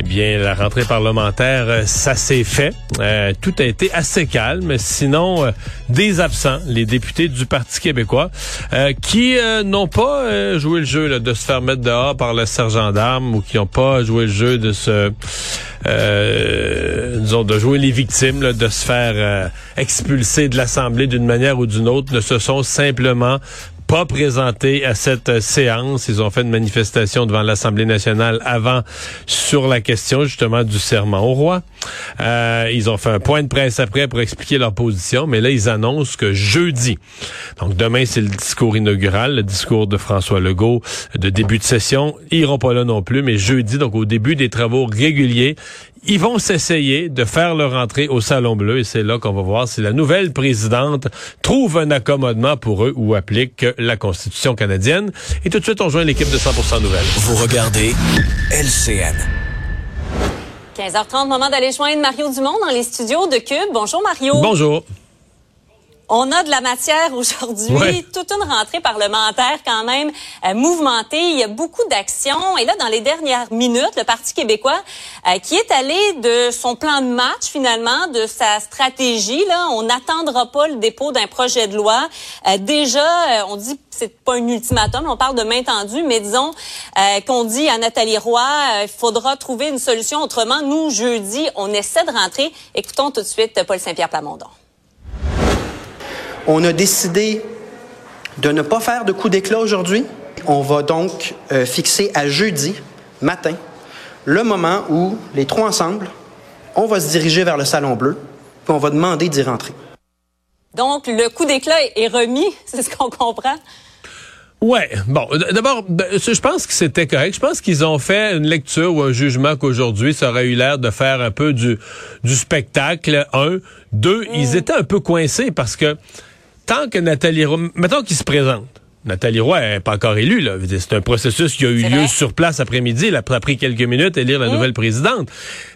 Eh bien, la rentrée parlementaire, euh, ça s'est fait. Euh, tout a été assez calme. Sinon, euh, des absents, les députés du Parti québécois, qui n'ont pas joué le jeu de se faire mettre dehors par le sergent d'armes ou qui n'ont pas joué le jeu de se, disons, de jouer les victimes, de se faire expulser de l'Assemblée d'une manière ou d'une autre, ne se sont simplement pas présenté à cette séance. Ils ont fait une manifestation devant l'Assemblée nationale avant sur la question justement du serment au roi. Euh, ils ont fait un point de presse après pour expliquer leur position, mais là, ils annoncent que jeudi, donc demain, c'est le discours inaugural, le discours de François Legault de début de session. Ils iront pas là non plus, mais jeudi, donc au début des travaux réguliers, ils vont s'essayer de faire leur entrée au Salon Bleu et c'est là qu'on va voir si la nouvelle présidente trouve un accommodement pour eux ou applique la Constitution canadienne. Et tout de suite, on joint l'équipe de 100% Nouvelles. Vous regardez LCN. 15h30, moment d'aller joindre Mario Dumont dans les studios de Cube. Bonjour Mario. Bonjour. On a de la matière aujourd'hui, toute une rentrée parlementaire quand même euh, mouvementée. Il y a beaucoup d'actions. Et là, dans les dernières minutes, le Parti québécois euh, qui est allé de son plan de match finalement, de sa stratégie. Là, on n'attendra pas le dépôt d'un projet de loi. Euh, déjà, on dit c'est pas un ultimatum, on parle de main tendue, mais disons qu'on dit à Nathalie Roy, il faudra trouver une solution autrement. Nous, jeudi, on essaie de rentrer. Écoutons tout de suite Paul Saint-Pierre Plamondon on a décidé de ne pas faire de coup d'éclat aujourd'hui. On va donc euh, fixer à jeudi matin le moment où les trois ensemble, on va se diriger vers le Salon Bleu, puis on va demander d'y rentrer. Donc, le coup d'éclat est remis, c'est ce qu'on comprend? Ouais, bon, d'abord, ben, je pense que c'était correct. Je pense qu'ils ont fait une lecture ou un jugement qu'aujourd'hui, ça aurait eu l'air de faire un peu du, du spectacle. Un, deux, ils mm. étaient un peu coincés parce que tant que Nathalie Roy, mettons qu'il se présente. Nathalie Roy n'est pas encore élue. Là. C'est un processus qui a eu lieu sur place après-midi. Elle a pris quelques minutes à lire la mmh. nouvelle présidente.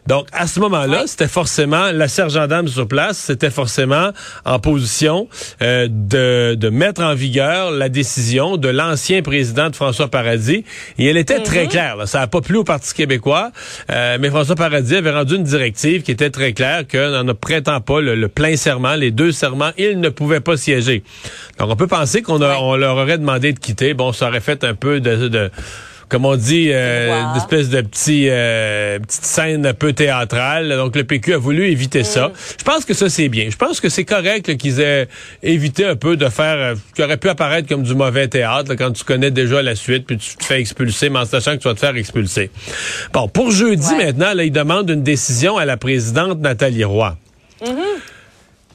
Donc, à ce moment-là, c'était forcément la sergent dame sur place, c'était forcément en position euh, de, de mettre en vigueur la décision de l'ancien président de François Paradis. Et elle était très mhm. claire. Là. Ça n'a pas plu au Parti québécois, euh, mais François Paradis avait rendu une directive qui était très claire que ne prêtant pas le, plein serment, les deux serments, il ne pouvait pas siéger. Donc, on peut penser qu'on on leur aurait demandé de quitter. Bon, ça aurait fait un peu de, de comme on dit, euh, une espèce de petit, euh, petite scène un peu théâtrale. Donc, le PQ a voulu éviter ça. Mm. Je pense que ça, c'est bien. Je pense que c'est correct qu'ils aient évité un peu de faire euh, ce qui aurait pu apparaître comme du mauvais théâtre quand tu connais déjà la suite, puis tu te fais expulser, mais en sachant que tu vas te faire expulser. Bon, pour jeudi, maintenant, là, ils demandent une décision à la présidente Nathalie Roy. Mm-hmm.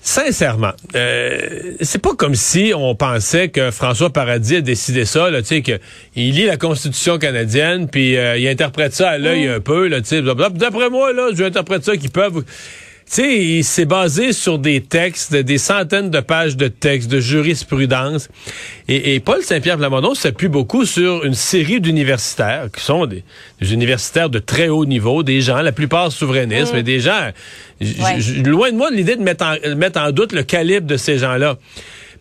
Sincèrement, euh, c'est pas comme si on pensait que François Paradis a décidé ça, là, tu sais, qu'il lit la Constitution canadienne, puis euh, il interprète ça à l'œil mm. un peu, là, tu sais. D'après moi, là, je interprète ça qu'ils peuvent sais, il s'est basé sur des textes, des centaines de pages de textes, de jurisprudence. Et, Paul Saint-Pierre Plamondon s'appuie beaucoup sur une série d'universitaires qui sont des, universitaires de très haut niveau, des gens, la plupart souverainistes, mm. mais des gens, loin de moi l'idée de mettre en, mettre en doute le calibre de ces gens-là.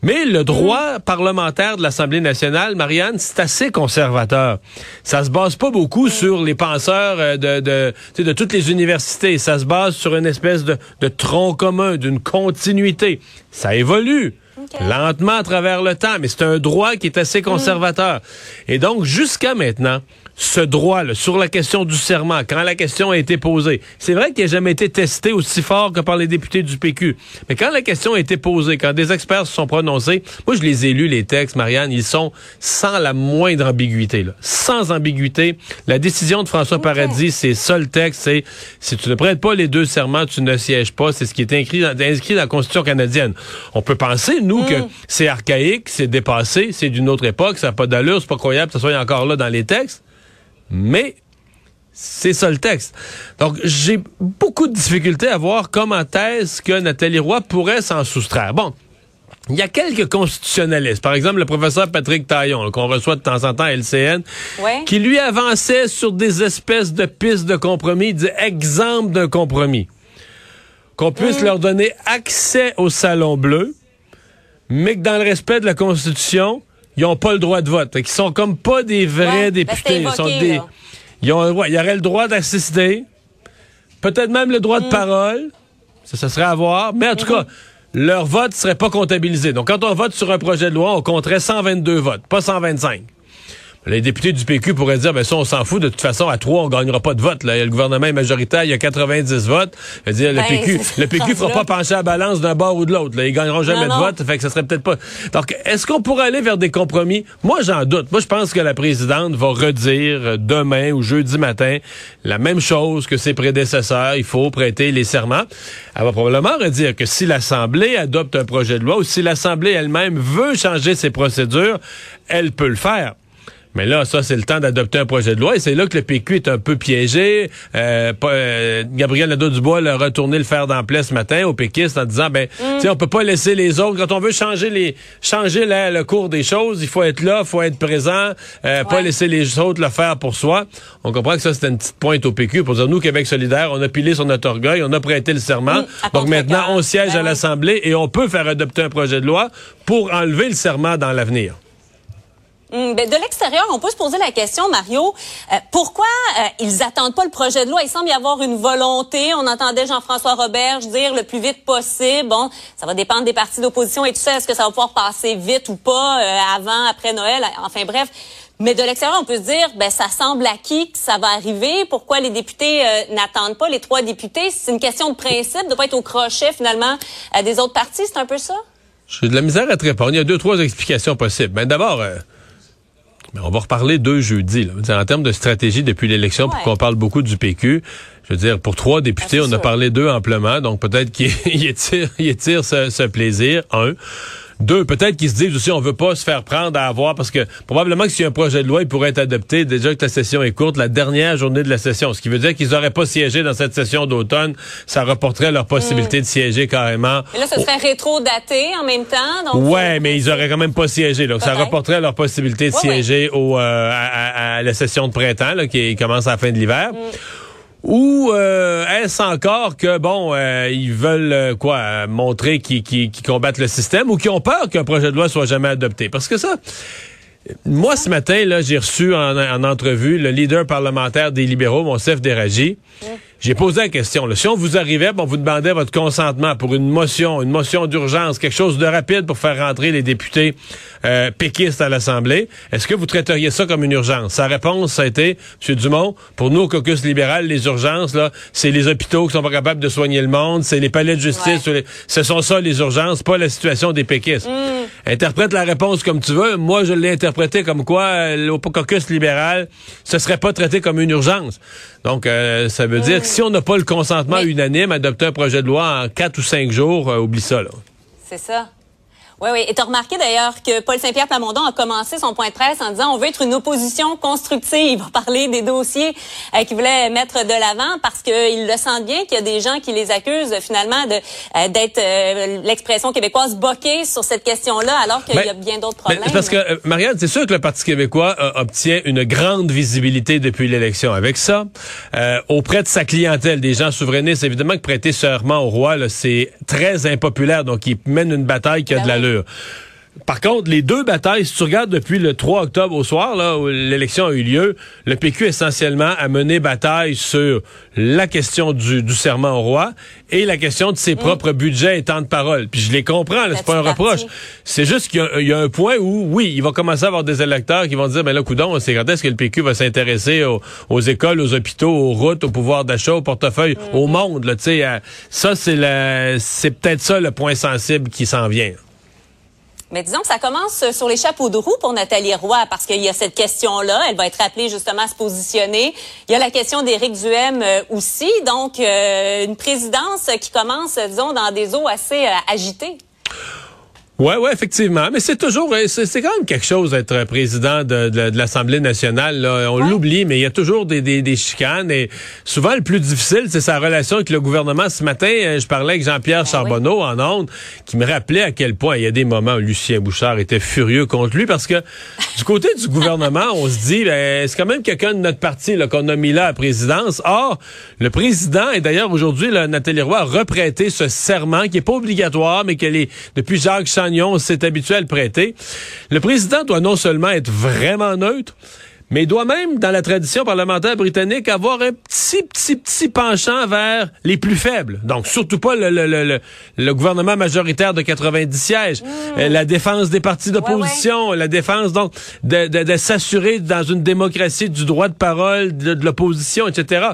Mais le droit parlementaire de l'Assemblée nationale, Marianne, c'est assez conservateur. Ça se base pas beaucoup sur les penseurs euh, de, de, de toutes les universités. Ça se base sur une espèce de, de tronc commun, d'une continuité. Ça évolue. Lentement à travers le temps, mais c'est un droit qui est assez conservateur. Et donc, jusqu'à maintenant, ce droit là, sur la question du serment, quand la question a été posée. C'est vrai qu'il n'a jamais été testé aussi fort que par les députés du PQ. Mais quand la question a été posée, quand des experts se sont prononcés, moi je les ai lus, les textes, Marianne, ils sont sans la moindre ambiguïté. Là. Sans ambiguïté. La décision de François Paradis, c'est ça le texte, c'est si tu ne prêtes pas les deux serments, tu ne sièges pas. C'est ce qui est inscrit dans, inscrit dans la Constitution canadienne. On peut penser, nous, que mm. c'est archaïque, c'est dépassé, c'est d'une autre époque, ça n'a pas d'allure, c'est pas croyable que ça soit encore là dans les textes. Mais C'est ça le texte. Donc, j'ai beaucoup de difficultés à voir comment est-ce que Nathalie Roy pourrait s'en soustraire. Bon, il y a quelques constitutionnalistes, par exemple le professeur Patrick Taillon, qu'on reçoit de temps en temps à LCN, qui lui avançait sur des espèces de pistes de compromis, exemple d'un compromis. Qu'on puisse mm. leur donner accès au Salon Bleu, mais que dans le respect de la Constitution, ils n'ont pas le droit de vote. Ils sont comme pas des vrais ben, députés. ils sont des... Ils, ont, il y aurait le droit d'assister, peut-être même le droit de mm. parole. Ça, ça serait à voir. Mais en tout mm-hmm. cas, leur vote serait pas comptabilisé. Donc, quand on vote sur un projet de loi, on compterait 122 votes, pas 125. Les députés du PQ pourraient dire, ben ça, on s'en fout. De toute façon, à trois, on gagnera pas de vote. Là. Le gouvernement est majoritaire, il y a 90 votes. dire, le PQ, le PQ fera pas pencher la balance d'un bord ou de l'autre. Ils gagneront jamais de vote. Fait que ça serait peut-être pas. Donc, est-ce qu'on pourrait aller vers des compromis? Moi, j'en doute. Moi, je pense que la présidente va redire demain ou jeudi matin la même chose que ses prédécesseurs. Il faut prêter les serments. Elle va probablement redire que si l'Assemblée adopte un projet de loi ou si l'Assemblée elle-même veut changer ses procédures, elle peut le faire. Mais là, ça, c'est le temps d'adopter un projet de loi et c'est là que le PQ est un peu piégé. Euh, euh, Gabriel Nadeau-Dubois a retourné le fer d'emploi ce matin aux péquistes en disant, ben, mm. on peut pas laisser les autres. Quand on veut changer les changer le cours des choses, il faut être là, il faut être présent, euh, pas laisser les autres le faire pour soi. On comprend que ça, c'était une petite pointe au PQ pour dire, nous, Québec solidaire, on a pilé sur notre orgueil, on a prêté le serment. Mm, Donc maintenant, on siège ben à l'Assemblée et on peut faire adopter un projet de loi pour enlever le serment dans l'avenir. Hmm, ben, de l'extérieur, on peut se poser la question, Mario, euh, pourquoi euh, ils attendent pas le projet de loi? Il semble y avoir une volonté. On entendait Jean-François Roberge dire le plus vite possible. Bon, ça va dépendre des partis d'opposition et tout ça. Est-ce que ça va pouvoir passer vite ou pas euh, avant, après Noël? Enfin bref. Mais de l'extérieur, on peut se dire, ben ça semble acquis que ça va arriver. Pourquoi les députés n'attendent pas les trois députés? C'est une question de principe, de pas être au crochet finalement des autres partis. C'est un peu ça? J'ai de la misère à te répondre. Il y a deux, trois explications possibles. Ben d'abord. Mais on va reparler deux jeudi. Là. En termes de stratégie depuis l'élection, pour qu'on parle beaucoup du PQ, je veux dire, pour trois députés, ah, on a parlé d'eux amplement, donc peut-être qu'ils étirent, étire ce, ce plaisir, un. Deux, peut-être qu'ils se disent aussi, on veut pas se faire prendre à avoir, parce que probablement que si un projet de loi, il pourrait être adopté, déjà que la session est courte, la dernière journée de la session, ce qui veut dire qu'ils n'auraient pas siégé dans cette session d'automne, ça reporterait leur possibilité hmm. de siéger carrément. Et là, ce serait rétro-daté en même temps. Donc ouais, mais ils auraient quand même pas siégé, donc ça reporterait leur possibilité de siéger Au, euh, à, la session de printemps, là, qui commence à la fin de l'hiver. Hmm. Ou euh, est-ce encore que bon, euh, ils veulent euh, quoi montrer qu'ils combattent le système ou qu'ils ont peur qu'un projet de loi soit jamais adopté? Parce que ça, moi ce matin là, j'ai reçu en, entrevue le leader parlementaire des libéraux, Monsef Déragi. J'ai posé la question. Là, si on vous arrivait, on vous demandait votre consentement pour une motion, une motion d'urgence, quelque chose de rapide pour faire rentrer les députés euh, péquistes à l'Assemblée, est-ce que vous traiteriez ça comme une urgence? Sa réponse, ça a été, M. Dumont, pour nous, au caucus libéral, les urgences, là, c'est les hôpitaux qui sont pas capables de soigner le monde, c'est les palais de justice, ce sont ça les urgences, pas la situation des péquistes. Mm. Interprète la réponse comme tu veux. Moi, je l'ai interprété comme quoi, euh, caucus libéral, ce serait pas traité comme une urgence. Donc, euh, ça veut dire que si on n'a pas le consentement unanime, adopter un projet de loi en quatre ou cinq jours, euh, oublie ça. C'est ça. Oui, oui. Et tu as remarqué d'ailleurs que Paul Saint-Pierre Plamondon a commencé son point de presse en disant on veut être une opposition constructive. va parler des dossiers euh, qu'il voulait mettre de l'avant parce qu'il le sent bien qu'il y a des gens qui les accusent finalement de euh, d'être euh, l'expression québécoise boquée sur cette question-là alors qu'il y a bien d'autres problèmes. parce que, Marianne, c'est sûr que le Parti québécois obtient une grande visibilité depuis l'élection. Avec ça, auprès de sa clientèle, des gens souverainistes, évidemment que prêter serment au roi, c'est très impopulaire. Donc, il mène une bataille qui a ben de la par contre, les deux batailles, si tu regardes depuis le 3 octobre au soir, là, où l'élection a eu lieu, le PQ essentiellement a mené bataille sur la question du, du serment au roi et la question de ses mm. propres budgets et temps de parole. Puis je les comprends, c'est pas un reproche. C'est juste qu'il y, a un point où, oui, il va commencer à avoir des électeurs qui vont dire, ben là, coudon, c'est quand est-ce que le PQ va s'intéresser aux, écoles, aux hôpitaux, aux routes, au pouvoir d'achat, au portefeuille, au monde, là, tu sais. ça, c'est c'est peut-être ça le point sensible qui s'en vient. Mais disons que ça commence sur les chapeaux de roue pour Nathalie Roy, parce qu'il y a cette question-là. Elle va être appelée justement à se positionner. Il y a la question d'Éric Duhem euh, aussi. Donc, euh, une présidence qui commence, disons, dans des eaux assez euh, agitées. Ouais, ouais, effectivement. Mais c'est toujours, euh, c'est quand même quelque chose d'être président de, de, l'Assemblée nationale. Là. On l'oublie, mais il y a toujours des, des, des, chicanes. Et souvent, le plus difficile, c'est sa relation avec le gouvernement. Ce matin, euh, je parlais avec Jean-Pierre ah Charbonneau en ondes, qui me rappelait à quel point il y a des moments où Lucien Bouchard était furieux contre lui, parce que du côté du gouvernement, on se dit, ben, c'est quand même quelqu'un de notre parti qu'on a mis là à la présidence. Or, le président, et d'ailleurs aujourd'hui, Nathalie Roy a reprêté ce serment qui est pas obligatoire, mais qu'elle est depuis Jacques c'est à le prêter. Le président doit non seulement être vraiment neutre, mais il doit même, dans la tradition parlementaire britannique, avoir un petit, petit, petit penchant vers les plus faibles. Donc, surtout pas le, le, le, le gouvernement majoritaire de 90 sièges. Mmh. Euh, la défense des partis d'opposition, la défense, donc, de, de, de s'assurer dans une démocratie du droit de parole de, l'opposition, etc.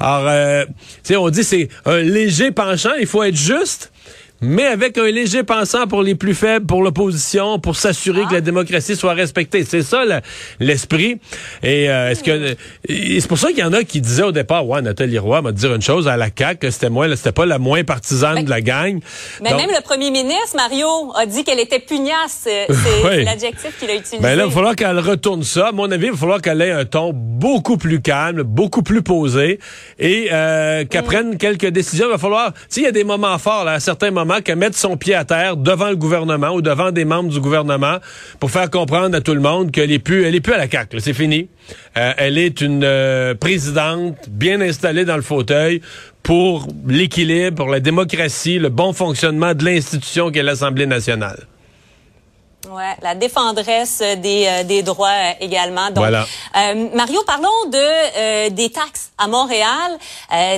Alors, euh, tu sais, on dit c'est un léger penchant, il faut être juste mais avec un léger pensant pour les plus faibles, pour l'opposition, pour s'assurer que la démocratie soit respectée. C'est ça l'esprit. Et euh, est-ce que c'est pour ça qu'il y en a qui disaient au départ, ouais, Nathalie Roy m'a dire une chose à la CAQ, que c'était moi, c'était pas la moins partisane de la gang. Mais même le premier ministre Mario a dit qu'elle était pugnace. C'est l'adjectif qu'il a utilisé. Ben là, il va falloir qu'elle retourne ça. À mon avis, il va falloir qu'elle ait un ton beaucoup plus calme, beaucoup plus posé, et euh, qu'elle mm. prenne quelques décisions. Il va falloir, tu il y a des moments forts là, à certains moments qu'à mettre son pied à terre devant le gouvernement ou devant des membres du gouvernement pour faire comprendre à tout le monde qu'elle est plus, elle est plus à la CAQ. C'est fini. Euh, elle est une euh, présidente bien installée dans le fauteuil pour l'équilibre, pour la démocratie, le bon fonctionnement de l'institution qu'est l'Assemblée nationale. Ouais, la défendresse des, euh, des droits euh, également. Donc, voilà. Euh, Mario, parlons de des taxes à Montréal.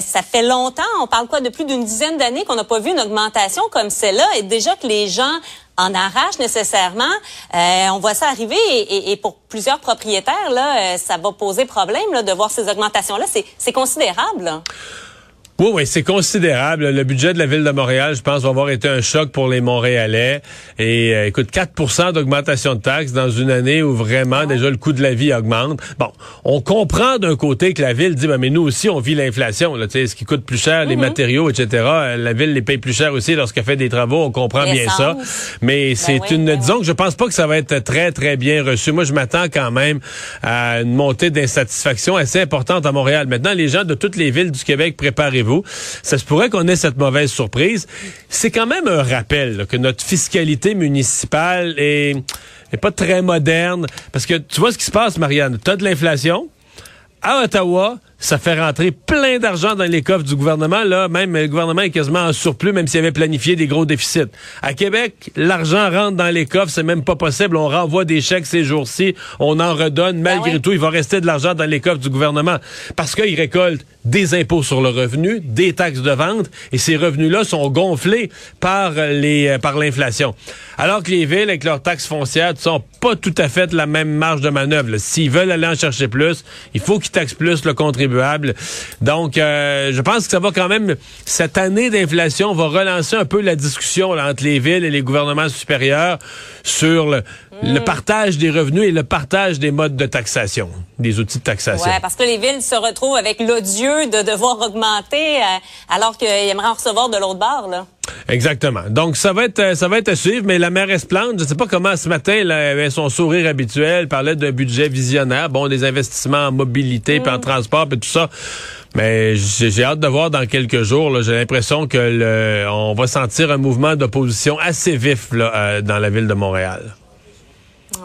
ça fait longtemps, on parle quoi de plus d'une dizaine d'années qu'on n'a pas vu une augmentation comme celle-là, et déjà que les gens en arrachent nécessairement. on voit ça arriver et, et, pour plusieurs propriétaires, là, ça va poser problème là, de voir ces augmentations-là. C'est considérable. Là. Oui, oui, c'est considérable. Le budget de la ville de Montréal, je pense, va avoir été un choc pour les Montréalais. Et euh, écoute, 4 d'augmentation de taxes dans une année où vraiment déjà le coût de la vie augmente. Bon, on comprend d'un côté que la ville dit, ben, mais nous aussi, on vit l'inflation. Là, ce qui coûte plus cher, les mm-hmm. matériaux, etc. La ville les paye plus cher aussi lorsqu'elle fait des travaux. On comprend bien ça. Mais ben c'est une, ben disons que je pense pas que ça va être très, très bien reçu. Moi, je m'attends quand même à une montée d'insatisfaction assez importante à Montréal. Maintenant, les gens de toutes les villes du Québec, ça se pourrait qu'on ait cette mauvaise surprise. C'est quand même un rappel que notre fiscalité municipale est, est pas très moderne. Parce que tu vois ce qui se passe, Marianne? Tu as de l'inflation. À Ottawa, ça fait rentrer plein d'argent dans les coffres du gouvernement. Là, même le gouvernement est quasiment en surplus, même s'il avait planifié des gros déficits. À Québec, l'argent rentre dans les coffres, c'est même pas possible. On renvoie des chèques ces jours-ci, on en redonne. Ben Malgré tout, il va rester de l'argent dans les coffres du gouvernement parce qu'il récolte des impôts sur le revenu, des taxes de vente, et ces revenus-là sont gonflés par les euh, par l'inflation. Alors que les villes, avec leurs taxes foncières, sont pas tout à fait la même marge de manœuvre. S'ils veulent aller en chercher plus, il faut qu'ils taxent plus le contribuable donc, euh, je pense que ça va quand même, cette année d'inflation va relancer un peu la discussion entre les villes et les gouvernements supérieurs sur le, mm. partage des revenus et le partage des modes de taxation, des outils de taxation. Oui, parce que les villes se retrouvent avec l'odieux de devoir augmenter euh, alors qu'ils aimeraient en recevoir de l'autre bord, là. Exactement. Donc ça va être ça va être à suivre, mais la mairesse Plante, je ne sais pas comment ce matin elle avait son sourire habituel, parlait d'un budget visionnaire, bon des investissements en mobilité, puis en mm. transport, puis tout ça. Mais j'ai hâte de voir dans quelques jours. J'ai l'impression que le, on va sentir un mouvement d'opposition assez vif là, euh, dans la ville de Montréal.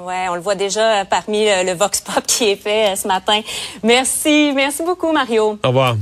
Ouais, on le voit déjà parmi le, le vox pop qui est fait euh, ce matin. Merci, merci beaucoup Mario. Au revoir.